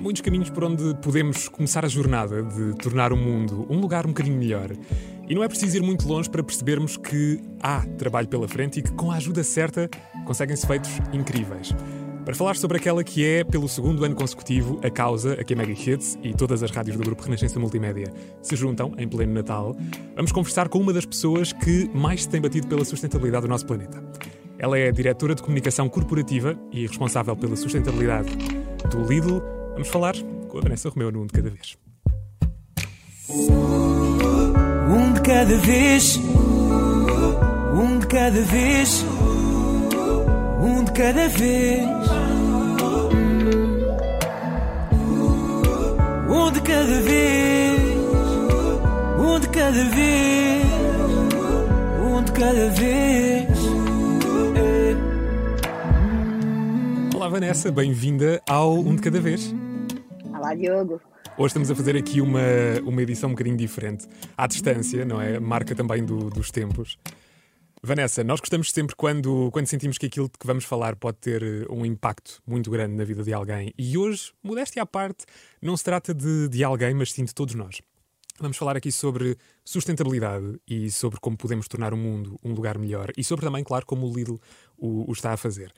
Há muitos caminhos por onde podemos começar a jornada de tornar o mundo um lugar um bocadinho melhor. E não é preciso ir muito longe para percebermos que há trabalho pela frente e que, com a ajuda certa, conseguem-se feitos incríveis. Para falar sobre aquela que é, pelo segundo ano consecutivo, a causa a que a Mega Hits e todas as rádios do Grupo Renascença Multimédia se juntam em pleno Natal, vamos conversar com uma das pessoas que mais se tem batido pela sustentabilidade do nosso planeta. Ela é diretora de comunicação corporativa e responsável pela sustentabilidade do Lidl. Vamos falar com a Vanessa Romeu no Um de Cada Vez. Um de cada vez, um de cada vez, um de cada vez. Um de cada vez, um de cada vez, um de cada vez. Vanessa, bem-vinda ao Um de Cada Vez. Olá, Diogo. Hoje estamos a fazer aqui uma, uma edição um bocadinho diferente, à distância, não é? Marca também do- dos tempos. Vanessa, nós gostamos sempre quando, quando sentimos que aquilo de que vamos falar pode ter eh, um impacto muito grande na vida de alguém. E hoje, modéstia à parte, não se trata de, de alguém, mas sim de todos nós. Vamos falar aqui sobre sustentabilidade e sobre como podemos tornar o mundo um lugar melhor e sobre também, claro, como o Lidl o, o está a fazer.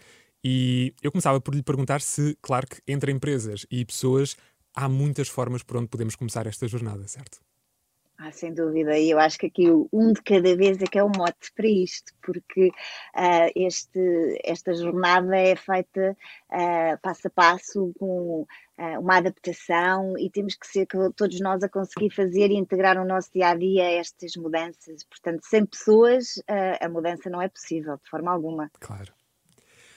E eu começava por lhe perguntar se, claro que entre empresas e pessoas há muitas formas por onde podemos começar esta jornada, certo? Ah, sem dúvida, e eu acho que aqui um de cada vez é que é o mote para isto, porque ah, este, esta jornada é feita ah, passo a passo, com ah, uma adaptação, e temos que ser todos nós a conseguir fazer e integrar no nosso dia a dia estas mudanças. Portanto, sem pessoas, a mudança não é possível, de forma alguma. Claro.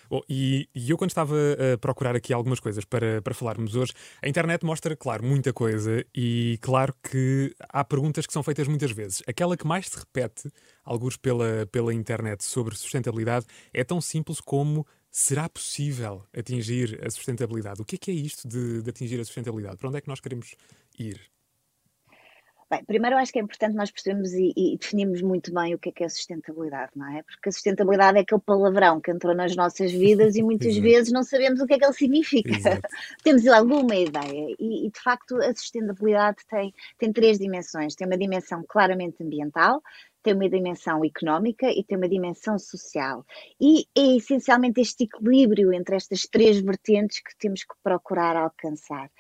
Bom, e, e eu, quando estava a procurar aqui algumas coisas para, para falarmos hoje, a internet mostra, claro, muita coisa e, claro, que há perguntas que são feitas muitas vezes. Aquela que mais se repete, alguns pela, pela internet, sobre sustentabilidade, é tão simples como será possível atingir a sustentabilidade? O que é que é isto de, de atingir a sustentabilidade? Para onde é que nós queremos ir? Bem, primeiro eu acho que é importante nós percebermos e, e definirmos muito bem o que é que é sustentabilidade, não é? Porque a sustentabilidade é aquele palavrão que entrou nas nossas vidas e muitas Exato. vezes não sabemos o que é que ele significa. Exato. Temos alguma ideia e, e, de facto a sustentabilidade tem, tem três dimensões. Tem uma dimensão claramente ambiental, tem uma dimensão económica e tem uma dimensão social. E é essencialmente este equilíbrio entre estas três vertentes que temos que procurar alcançar.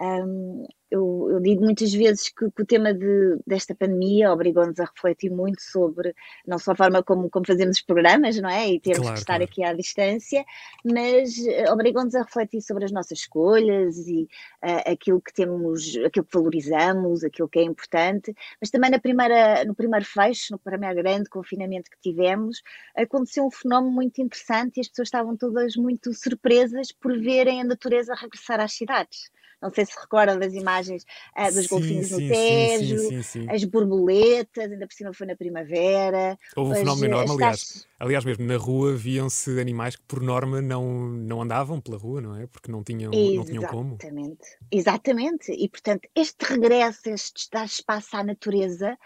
Hum, eu, eu digo muitas vezes que, que o tema de- desta pandemia obrigou-nos a refletir muito sobre não só a forma como, como fazemos os programas, não é? E temos Claro, que estar claro. aqui à distância, mas eh, obrigou-nos a refletir sobre as nossas escolhas e eh, aquilo que temos, aquilo que valorizamos, aquilo que é importante, mas também na primeira, no primeiro fecho, no primeiro grande confinamento que tivemos, aconteceu um fenómeno muito interessante e as pessoas estavam todas muito surpresas por verem a natureza regressar às cidades. Não sei se recorda das imagens ah, dos Sim, golfinhos no sim, sim, Tejo, sim, as borboletas, ainda por cima foi na primavera. Houve um fenómeno enorme, as aliás. taxas- Aliás, mesmo na rua viam-se animais que, por norma, não, não andavam pela rua, não é? Porque não tinham, não tinham como. Exatamente, exatamente. E portanto, este regresso, este dar espaço à natureza,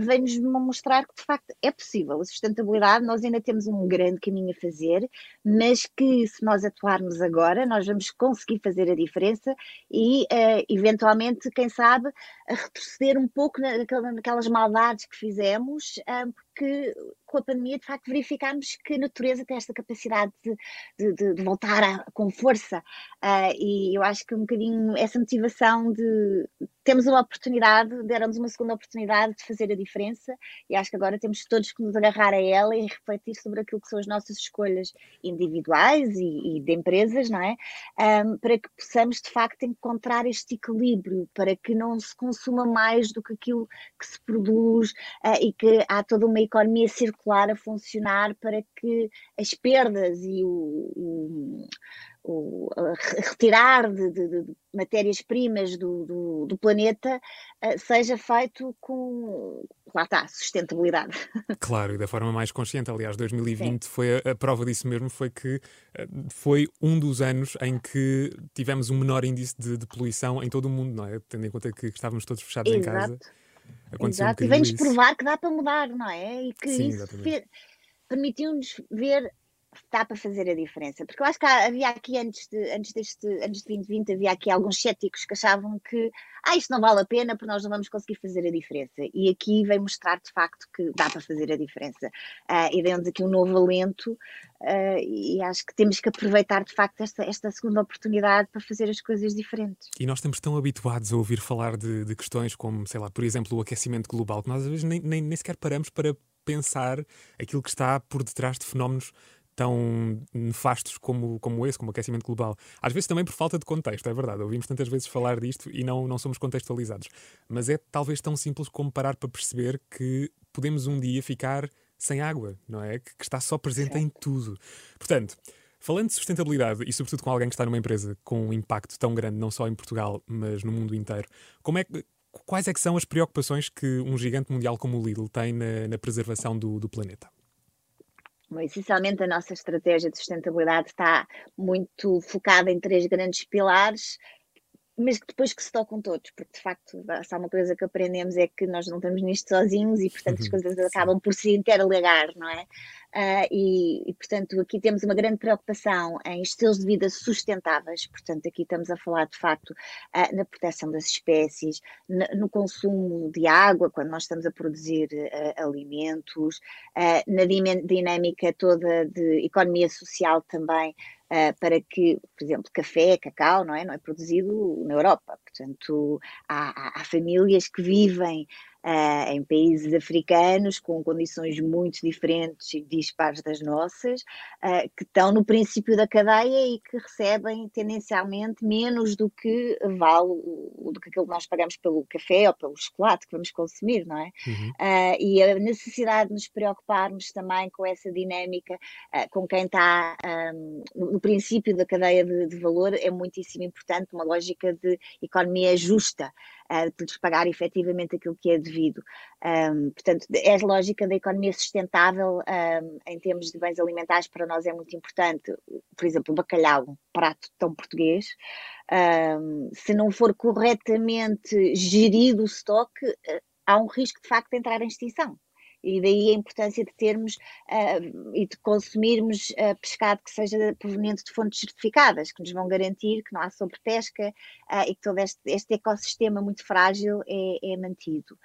vem-nos mostrar que de facto é possível. A sustentabilidade, nós ainda temos um grande caminho a fazer, mas que se nós atuarmos agora, nós vamos conseguir fazer a diferença e, ah, eventualmente, quem sabe, retroceder um pouco na- naquela- naquelas maldades que fizemos, ah, porque com a pandemia, de facto, verificámos que a natureza tem esta capacidade de, de- de- voltar a- com força. Ah, e eu acho que um bocadinho essa motivação de temos uma oportunidade, deram-nos uma segunda oportunidade de fazer a diferença e acho que agora temos todos que nos agarrar a ela e refletir sobre aquilo que são as nossas escolhas individuais e, e de empresas, não é? Ahm, para que possamos de facto encontrar este equilíbrio, para que não se consuma mais do que aquilo que se produz ah, e que há toda uma economia circular a funcionar para que as perdas e o- o o retirar de, de- de matérias-primas do, do, do planeta eh, seja feito com, lá está, sustentabilidade. Claro, e da forma mais consciente. Aliás, 2020 foi a, a prova disso mesmo, foi que eh, foi um dos anos em que tivemos um menor índice de, de poluição em todo o mundo, não é? Tendo em conta que estávamos todos fechados em casa. Exato, Aconteceu um exato. E bocadinho vem-nos provar que dá para mudar, não é? E que Sim, isso permitiu-nos ver dá para fazer a diferença. Porque eu acho que havia aqui, antes de, antes, deste, antes de 2020, havia aqui alguns céticos que achavam que ah, isto não vale a pena porque nós não vamos conseguir fazer a diferença. E aqui vem mostrar de facto que dá para fazer a diferença. Uh, e demos aqui um novo alento uh, e acho que temos que aproveitar de facto esta, esta segunda oportunidade para fazer as coisas diferentes. E nós estamos tão habituados a ouvir falar de, de questões como, sei lá, por exemplo, o aquecimento global, que nós às vezes nem, nem, nem sequer paramos para pensar aquilo que está por detrás de fenómenos tão nefastos como, como esse, como o aquecimento global. Às vezes também por falta de contexto, é verdade. Ouvimos tantas vezes falar disto e não, não somos contextualizados. Mas é talvez tão simples como parar para perceber que podemos um dia ficar sem água, não é? Que, que está só presente em tudo. Portanto, falando de sustentabilidade e sobretudo com alguém que está numa empresa com um impacto tão grande, não só em Portugal, mas no mundo inteiro, como é que quais é que são as preocupações que um gigante mundial como o Lidl tem na, na preservação do, do planeta? Essencialmente a nossa estratégia de sustentabilidade está muito focada em três grandes pilares, mas que depois que se tocam todos, porque de facto, se há uma coisa que aprendemos é que nós não estamos nisto sozinhos e, portanto, as uhum. coisas acabam por se interligar, não é? Uh, e, e, portanto, aqui temos uma grande preocupação em estilos de vida sustentáveis, portanto, aqui estamos a falar de facto uh, na proteção das espécies, no, consumo de água, quando nós estamos a produzir uh, alimentos, na dinâmica toda de economia social também, Uh, para que, por exemplo, café, cacau, não é? Não é produzido na Europa. Portanto, há, há famílias que vivem uh, em países africanos com condições muito diferentes e dispares das nossas, uh, que estão no princípio da cadeia e que recebem tendencialmente menos do que vale o, do que aquilo que nós pagamos pelo café ou pelo chocolate que vamos consumir, não é? Uhum. Uh, e a necessidade de nos preocuparmos também com essa dinâmica, com quem está um, no princípio da cadeia de, de valor é muitíssimo importante, uma lógica de economia justa uh, de lhes pagar efetivamente aquilo que é devido. Um, portanto, é a lógica da economia sustentável um, em termos de bens alimentares para nós é muito importante. Por exemplo, o bacalhau, um prato tão português, um, se não for corretamente gerido o estoque, uh, há um risco de facto de entrar em extinção. E daí a importância de termos uh, e de consumirmos uh, pescado que seja proveniente de fontes certificadas, que nos vão garantir que não há sobrepesca uh, e que todo este, este, ecossistema muito frágil é, é mantido.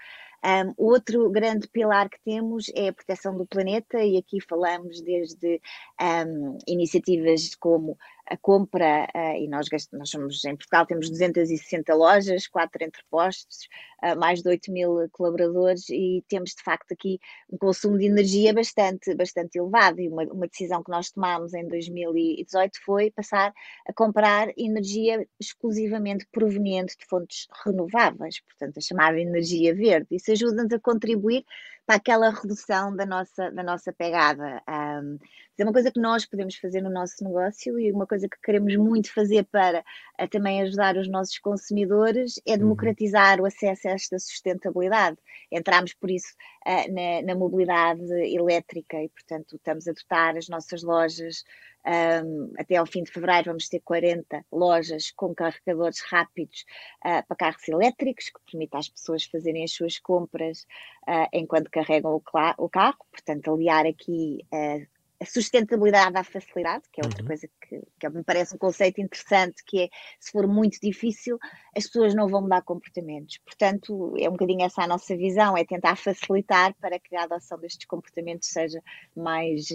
Um, outro grande pilar que temos é a proteção do planeta, e aqui falamos desde um, iniciativas como a compra, uh, e nós, nós somos em Portugal, temos 260 lojas, quatro entrepostos, uh, mais de 8 mil colaboradores, e temos de facto aqui um consumo de energia bastante, bastante elevado. E uma, uma decisão que nós tomámos em 2018 foi passar a comprar energia exclusivamente proveniente de fontes renováveis, portanto, a chamada energia verde. Isso ajuda-nos a contribuir para aquela redução da nossa, da nossa pegada. Um, é uma coisa que nós podemos fazer no nosso negócio e uma coisa que queremos muito fazer para uh, também ajudar os nossos consumidores é uhum. democratizar o acesso a esta sustentabilidade. Entramos, por isso, uh, na, na mobilidade elétrica e, portanto, estamos a dotar as nossas lojas um, até ao fim de fevereiro vamos ter 40 lojas com carregadores rápidos uh, para carros elétricos, que permite às pessoas fazerem as suas compras uh, enquanto carregam o, o, carro, portanto, aliar aqui uh, a sustentabilidade à facilidade, que é outra uhum. coisa que, que, me parece um conceito interessante, que é, se for muito difícil, as pessoas não vão mudar comportamentos. Portanto, é um bocadinho essa a nossa visão, é tentar facilitar para que a adoção destes comportamentos seja mais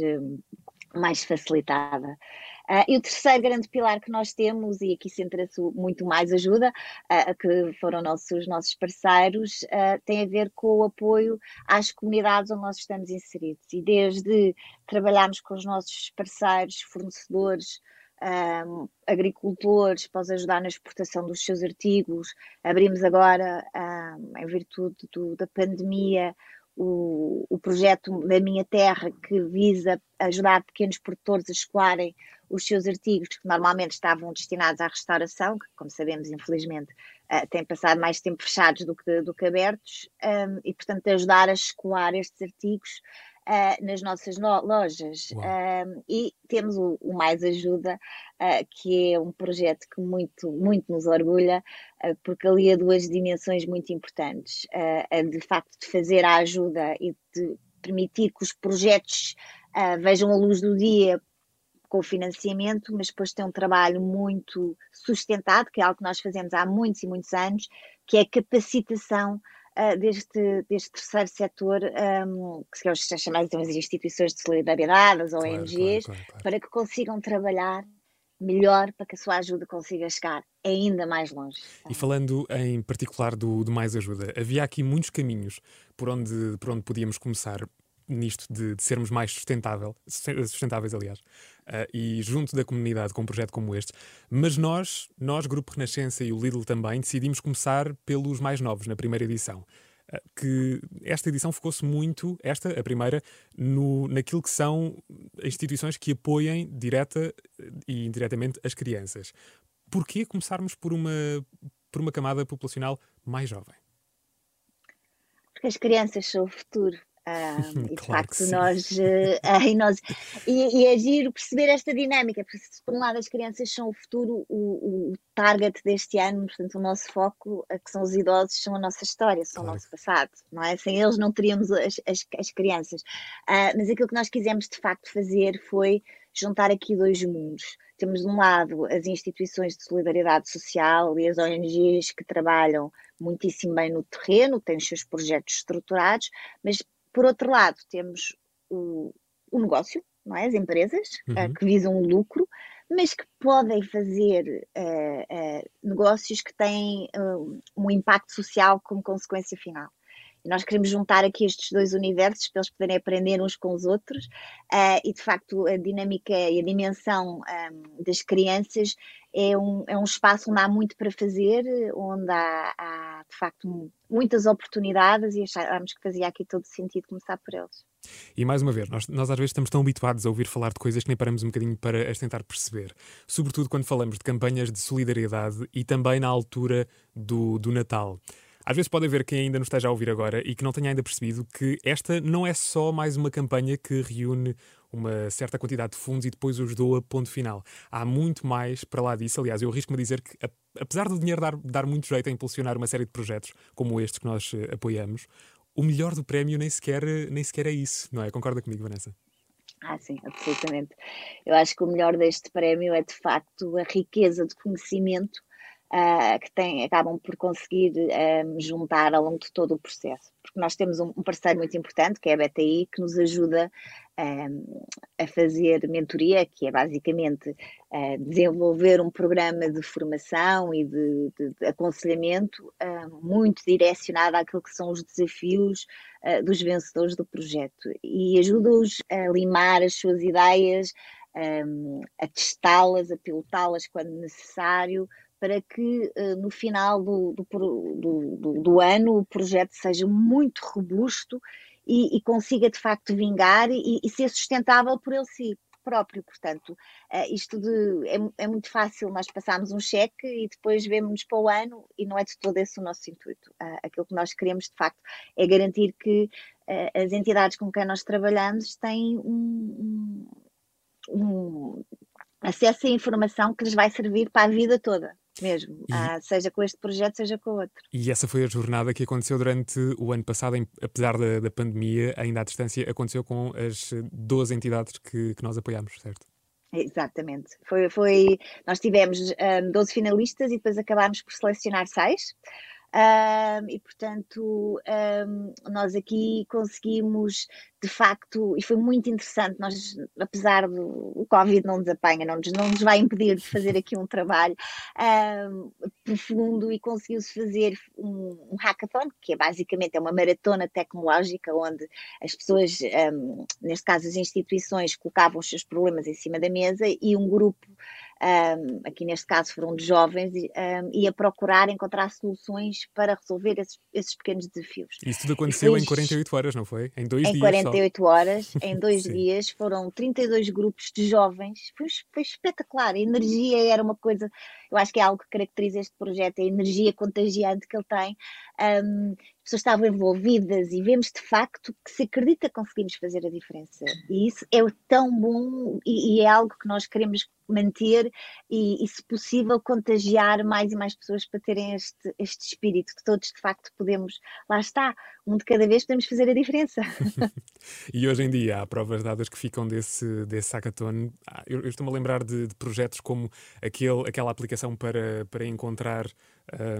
mais facilitada. Uh, e o terceiro grande pilar que nós temos, e aqui centra-se muito mais ajuda, uh, que foram nossos, nossos parceiros, uh, tem a ver com o apoio às comunidades onde nós estamos inseridos. E desde trabalharmos com os nossos parceiros, fornecedores, um, agricultores para os ajudar na exportação dos seus artigos. Abrimos agora, um, em virtude do, da pandemia, o, o projeto da Minha Terra, que visa ajudar pequenos produtores a escoarem os seus artigos, que normalmente estavam destinados à restauração, que, como sabemos, infelizmente, uh, têm passado mais tempo fechados do que, do que abertos, um, e, portanto, ajudar a escoar estes artigos uh, nas nossas no lojas. Uh, e temos o, o Mais Ajuda, uh, que é um projeto que muito, muito nos orgulha, porque ali há duas dimensões muito importantes. a de facto de fazer a ajuda e de permitir que os projetos vejam a luz do dia com o financiamento, mas depois tem um trabalho muito sustentado, que é algo que nós fazemos há muitos e muitos anos, que é a capacitação uh, deste, deste terceiro setor, um, que são chamadas então, as instituições de solidariedade, as ONGs, claro, claro, claro, para que consigam trabalhar melhor para que a sua ajuda consiga chegar ainda mais longe. E falando em particular do, do Mais Ajuda, havia aqui muitos caminhos por onde, por onde podíamos começar nisto de, de sermos mais sustentável, sustentáveis, aliás, uh, e junto da comunidade com um projeto como este. Mas nós, nós, Grupo Renascença e o Lidl também, decidimos começar pelos mais novos, na primeira edição. Uh, que esta edição focou-se muito, esta, a primeira, no, naquilo que são instituições que apoiem direta e indiretamente as crianças. Porquê começarmos por uma, por uma camada populacional mais jovem? Porque as crianças são o futuro um, e de claro facto nós, uh, e, nós e, e é giro perceber esta dinâmica, porque se por um lado as crianças são o futuro, o, o target deste ano, portanto o nosso foco, que são os idosos, são a nossa história, são claro. o nosso passado, não é? Sem eles não teríamos as, as, as crianças. Uh, mas aquilo que nós quisemos de facto fazer foi juntar aqui dois mundos. Temos de um lado as instituições de solidariedade social e as ONGs que trabalham muitíssimo bem no terreno, têm os seus projetos estruturados, mas por outro lado, temos o, o negócio, não é? as empresas eh, uhum. uh, que visam o lucro, mas que podem fazer uh, uh, negócios que têm um impacto social como consequência final. E nós queremos juntar aqui estes dois universos para eles poderem aprender uns com os outros uh, e, de facto, a dinâmica e a dimensão um, das crianças é um, é um espaço onde há muito para fazer, onde há, há de facto, muitas oportunidades e achámos que fazia aqui todo sentido começar por eles. E mais uma vez, nós, nós às vezes estamos tão habituados a ouvir falar de coisas que nem paramos um bocadinho para as tentar perceber. Sobretudo quando falamos de campanhas de solidariedade e também na altura do, do Natal. Às vezes pode haver quem ainda nos esteja a ouvir agora e que não tenha ainda percebido que esta não é só mais uma campanha que reúne uma certa quantidade de fundos e depois os doa ponto final. Há muito mais para lá disso. Aliás, eu arrisco-me a dizer que, apesar do dinheiro dar, dar muito jeito a impulsionar uma série de projetos como estes que nós uh, apoiamos, o melhor do prémio nem sequer, nem sequer é isso, não é? Concorda comigo, Vanessa? Ah, sim, absolutamente. Eu acho que o melhor deste prémio é de facto a riqueza de conhecimento uh, que acabam por conseguir um, juntar ao longo de todo o processo. Porque nós temos um, um parceiro muito importante, que é a BTI, que nos ajuda um, a fazer mentoria, que é basicamente uh, desenvolver um programa de formação e de, de, de aconselhamento uh, muito direcionado àquilo que são os desafios uh, dos vencedores do projeto e ajuda-os a limar as suas ideias, um, a testá-las, a pilotá-las quando necessário, para que uh, no final do, do, do, do, ano o projeto seja muito robusto e, e consiga de facto vingar e, e, ser sustentável por ele si próprio. Portanto, uh, isto de, é, é, muito fácil nós passarmos um cheque e depois vemos para o ano e não é de todo esse o nosso intuito. Uh, aquilo que nós queremos de facto é garantir que as entidades com quem nós trabalhamos têm um, um, um acesso à informação que lhes vai servir para a vida toda mesmo, e, ah, seja com este projeto, seja com outro. E essa foi a jornada que aconteceu durante o ano passado, em, apesar da, da, pandemia, ainda à distância, aconteceu com as 12 entidades que, que nós apoiamos, certo? Exatamente. Foi, foi, nós tivemos um, ah, 12 finalistas e depois acabámos por selecionar seis. Um, e portanto um, nós aqui conseguimos de facto, e foi muito interessante, nós, apesar do Covid não nos apanha, não nos, não nos vai impedir de fazer aqui um trabalho um, profundo e conseguiu-se fazer um, um, hackathon, que é basicamente é uma maratona tecnológica onde as pessoas, neste caso as instituições, colocavam os seus problemas em cima da mesa e um grupo um, aqui neste caso foram de jovens, um, e a procurar encontrar soluções para resolver esses, esses pequenos desafios. Isso tudo aconteceu foi, em 48 horas, não foi? Em dois em dias. Em 48 só. horas, em dois dias, foram 32 grupos de jovens, foi, foi espetacular. A energia era uma coisa, eu acho que é algo que caracteriza este projeto, a energia contagiante que ele tem. Um, pessoas estavam envolvidas e vemos de facto que se acredita conseguimos fazer a diferença. E isso é tão bom e, e é algo que nós queremos manter e, e, se possível, contagiar mais e mais pessoas para terem este, este espírito, que todos de facto podemos, lá está, um de cada vez podemos fazer a diferença. e hoje em dia há provas dadas que ficam desse, desse hackathon. Ah, eu, eu estou-me a lembrar de, de, projetos como aquele, aquela aplicação para, para encontrar,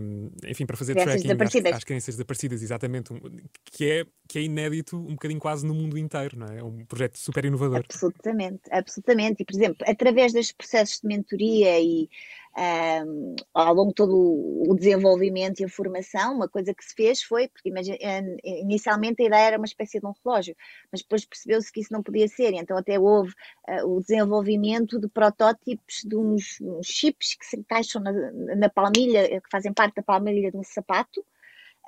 um, enfim, para fazer crianças tracking às, às crianças desaparecidas, exatamente, um, que, é, que é inédito um bocadinho quase no mundo inteiro, não é? É um projeto super inovador. Absolutamente, absolutamente. E, por exemplo, através destes processos de mentoria e um, ao longo de todo o desenvolvimento e a formação, uma coisa que se fez foi, porque imagine, inicialmente a ideia era uma espécie de um relógio, mas depois percebeu-se que isso não podia ser, então até houve uh, o desenvolvimento de protótipos de uns, uns chips que se encaixam na, na palmilha, que fazem parte da palmilha de um sapato,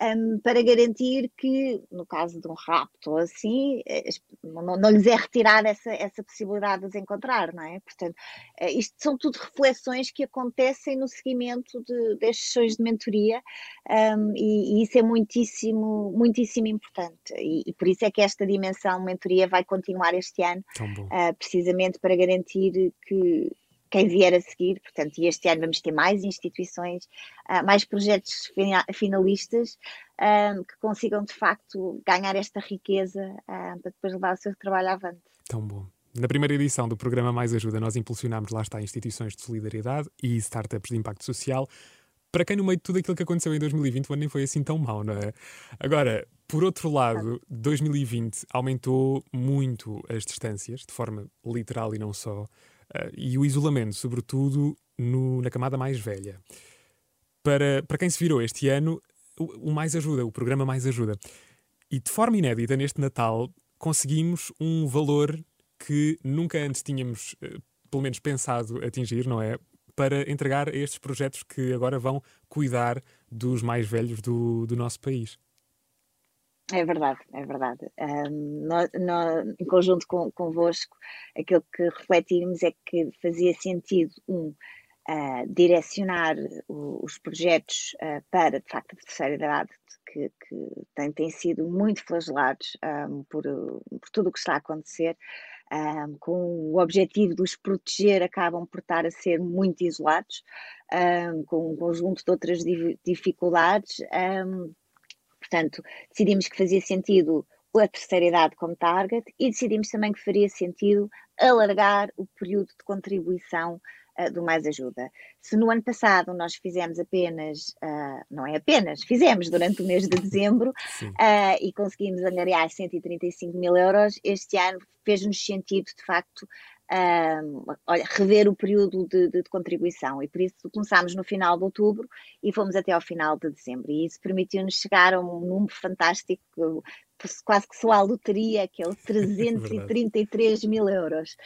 um, para garantir que, no caso de um rapto ou assim, eh, não, não, lhes é retirada essa, essa possibilidade de os encontrar, não é? Portanto, eh, isto são tudo reflexões que acontecem no seguimento de, destes sessões de mentoria um, e, e, isso é muitíssimo, muitíssimo importante e, e, por isso é que esta dimensão mentoria vai continuar este ano, uh, precisamente para garantir que quem vier a seguir, portanto, e este ano vamos ter mais instituições, uh, mais projetos finalistas uh, que consigam de facto ganhar esta riqueza uh, para depois levar o seu trabalho avante. Tão bom. Na primeira edição do programa Mais Ajuda, nós impulsionámos, lá está, instituições de solidariedade e startups de impacto social. Para quem, no meio de tudo aquilo que aconteceu em 2020, o ano nem foi assim tão mau, não é? Agora, por outro lado, 2020 aumentou muito as distâncias, de forma literal e não só. Uh, e o isolamento, sobretudo no, na camada mais velha. Para, para quem se virou este ano, o, o Mais Ajuda, o programa Mais Ajuda. E de forma inédita, neste Natal, conseguimos um valor que nunca antes tínhamos, uh, pelo menos, pensado atingir, não é? Para entregar a estes projetos que agora vão cuidar dos mais velhos do, do nosso país. É verdade, é verdade. Um, nós, nós, em conjunto com, convosco, aquilo que refletimos é que fazia sentido, um, uh, direcionar o, os projetos uh, para, de facto, a terceira idade, que, que têm, têm sido muito flagelados um, por, por tudo o que está a acontecer, um, com o objetivo de os proteger, acabam por estar a ser muito isolados, com um conjunto de outras dificuldades Portanto, decidimos que fazia sentido a terceira idade como target e decidimos também que faria sentido alargar o período de contribuição uh, do Mais Ajuda. Se no ano passado nós fizemos apenas, uh, não é apenas, fizemos durante o mês de dezembro uh, e conseguimos angariar 135 mil euros, este ano fez-nos sentido, de facto, olha, rever o período de, de, de, contribuição. E por isso começámos no final de outubro e fomos até ao final de dezembro. E isso permitiu-nos chegar a um número fantástico quase que só a loteria, que é o 333 mil euros.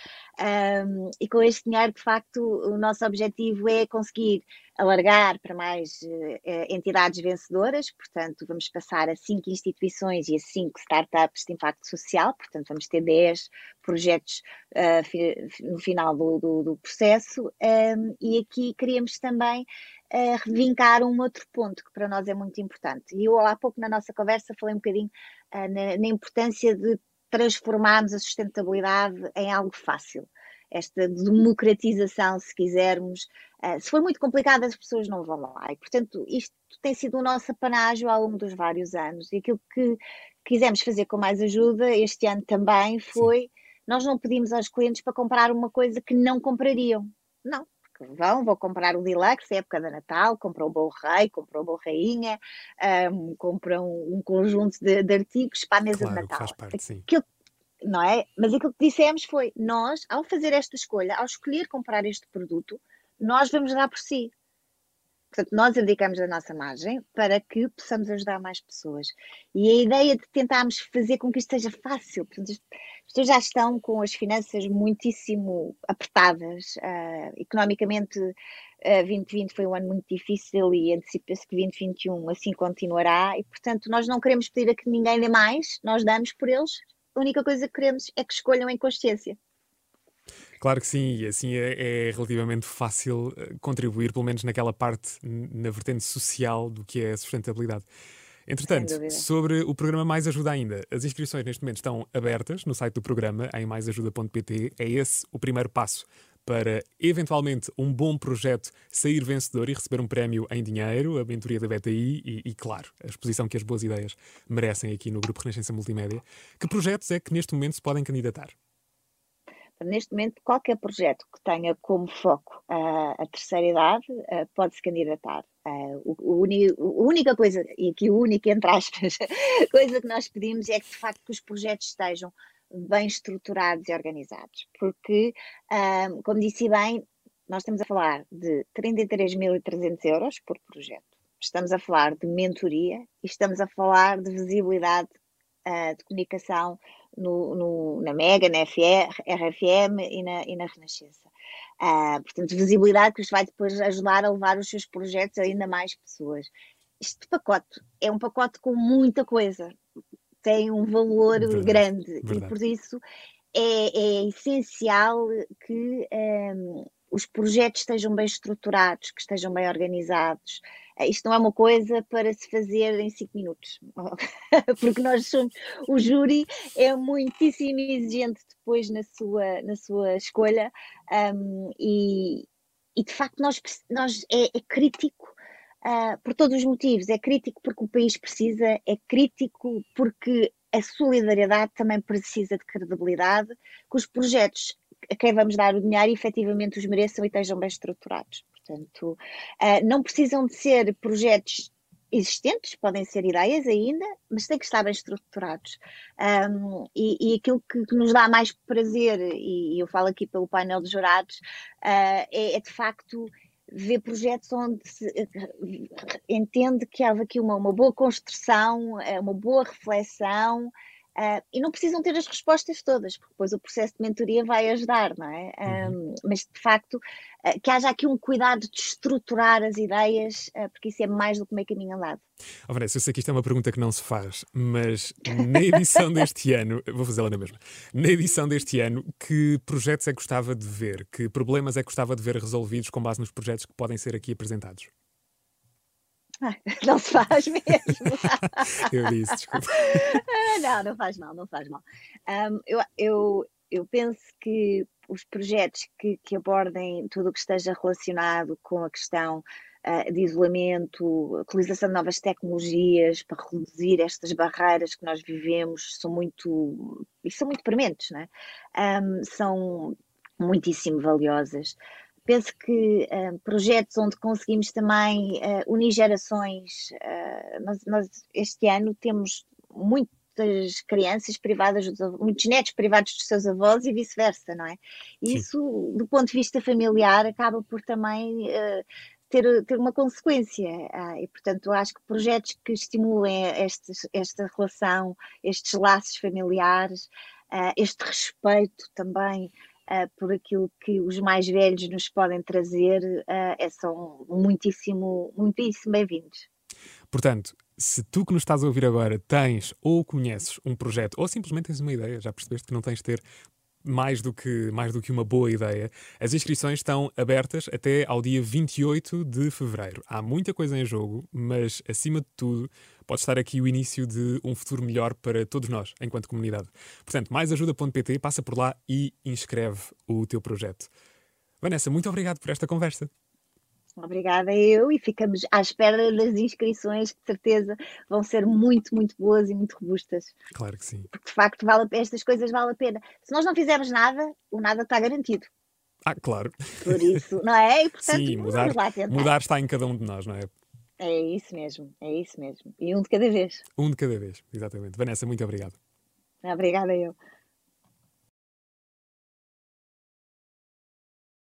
Um, e com este dinheiro, de facto, o nosso objetivo é conseguir alargar para mais uh, entidades vencedoras, portanto, vamos passar a cinco instituições e a cinco startups de impacto social, portanto, vamos ter 10 projetos uh, fi no final do, do, do processo. Um, e aqui queríamos também uh, revincar um outro ponto que para nós é muito importante. E eu, há pouco na nossa conversa, falei um bocadinho uh, na, na importância de transformarmos a sustentabilidade em algo fácil esta democratização, se quisermos. Uh, se for muito complicado, as pessoas não vão lá. E, portanto, isto tem sido o nosso apanágio ao longo dos vários anos. E aquilo que quisemos fazer com mais ajuda este ano também foi: Sim. nós não pedimos aos clientes para comprar uma coisa que não comprariam. Não, vão, vou comprar o Deluxe, é época da Natal, compram o Bom Rei, compram o Bom Rainha, um, compram um conjunto de, de, artigos para a mesa claro, de Natal. Faz parte, sim. Aquilo, não é? Mas aquilo que dissemos foi: nós, ao fazer esta escolha, ao escolher comprar este produto, nós vamos dar por si. Portanto, nós indicamos a nossa margem para que possamos ajudar mais pessoas. E a ideia de tentarmos fazer com que isto seja fácil, portanto, pessoas já estão com as finanças muitíssimo apertadas, uh, economicamente uh, ah, 2020 foi um ano muito difícil e antecipa-se que 2021 assim continuará e, portanto, nós não queremos pedir a que ninguém dê mais, nós damos por eles, a única coisa que queremos é que escolham em consciência. Claro que sim, e assim é, é, relativamente fácil eh, contribuir, pelo menos naquela parte, na vertente social do que é a sustentabilidade. Entretanto, sobre o programa Mais Ajuda ainda, as inscrições neste momento estão abertas no site do programa, em maisajuda.pt. É esse o primeiro passo para eventualmente um bom projeto sair vencedor e receber um prémio em dinheiro, a mentoria da BTI e, e, claro, a exposição que as boas ideias merecem aqui no Grupo Renascença Multimédia. Que projetos é que neste momento se podem candidatar? Neste momento, qualquer projeto que tenha como foco uh, a terceira idade uh, pode se candidatar. Uh, a única coisa, e aqui o único entre aspas, coisa que nós pedimos é que de facto que os projetos estejam bem estruturados e organizados, porque, como disse bem, nós estamos a falar de 33.300 euros por projeto, estamos a falar de mentoria e estamos a falar de visibilidade uh, de comunicação no, no, na Mega, na FR, RFM e na, e na Renascença. Uh, portanto, visibilidade que os vai depois ajudar a levar os seus projetos a ainda mais pessoas. Este pacote é um pacote com muita coisa, tem um valor verdade, grande verdade. e por isso é, é essencial que um, os projetos estejam bem estruturados, que estejam bem organizados. Eh, isto não é uma coisa para se fazer em cinco minutos, porque nós somos, o júri é muitíssimo exigente depois na sua, na sua escolha um, e, e, de facto nós, nós é, é crítico uh, por todos os motivos. É crítico porque o país precisa, é crítico porque a solidariedade também precisa de credibilidade, que os projetos a quem vamos dar o dinheiro efetivamente os mereçam e estejam bem estruturados. Portanto, uh, não precisam de ser projetos existentes, podem ser ideias ainda, mas têm que estar bem estruturados. Um, e, e, aquilo que, que, nos dá mais prazer, e, e, eu falo aqui pelo painel de jurados, uh, é, é, de facto ver projetos onde se entende que há aqui uma, uma boa construção, uma boa reflexão, Uh, e não precisam ter as respostas todas, porque depois o processo de mentoria vai ajudar, não é? Uhum. mas de facto, uh, que haja aqui um cuidado de estruturar as ideias, uh, porque isso é mais do que meio caminho andado. Oh, Vanessa, eu sei que isto é uma pergunta que não se faz, mas na edição deste ano, vou fazê-la na mesma, na edição deste ano, que projetos é que gostava de ver? Que problemas é que gostava de ver resolvidos com base nos projetos que podem ser aqui apresentados? não se faz mesmo. eu disse, desculpa. não, não faz mal, não faz mal. Um, eu, eu, eu penso que os projetos que, que abordem tudo o que esteja relacionado com a questão uh, de isolamento, utilização de novas tecnologias para reduzir estas barreiras que nós vivemos são muito e são muito prementes, né? Um, são muitíssimo valiosas penso que uh, projetos onde conseguimos também uh, unir gerações, uh, nós, nós, este ano temos muitas crianças privadas, muitos netos privados dos seus avós e vice-versa, não é? E isso, do ponto de vista familiar, acaba por também ter, ter uma consequência. e, portanto, acho que projetos que estimulem este, esta relação, estes laços familiares, este respeito também uh, por aquilo que os mais velhos nos podem trazer, uh, são muitíssimo, muitíssimo bem-vindos. Portanto, se tu que nos estás a ouvir agora tens ou conheces um projeto ou simplesmente tens uma ideia, já percebeste que não tens de ter mais do que, mais do que uma boa ideia. As inscrições estão abertas até ao dia 28 de fevereiro. Há muita coisa em jogo, mas acima de tudo, pode estar aqui o início de um futuro melhor para todos nós, enquanto comunidade. Portanto, maisajuda.pt, passa por lá e inscreve o teu projeto. Vanessa, muito obrigado por esta conversa. Obrigada eu e ficamos à espera das inscrições que de certeza vão ser muito, muito boas e muito robustas. Claro que sim. Porque de facto vale, estas coisas valem a pena. Se nós não fizermos nada, o nada está garantido. Ah, claro. Por isso, não é? E, portanto, sim, mudar, mudar está em cada um de nós, não é? É isso mesmo, é isso mesmo. E um de cada vez. Um de cada vez, exatamente. Vanessa, muito obrigado. Obrigada eu.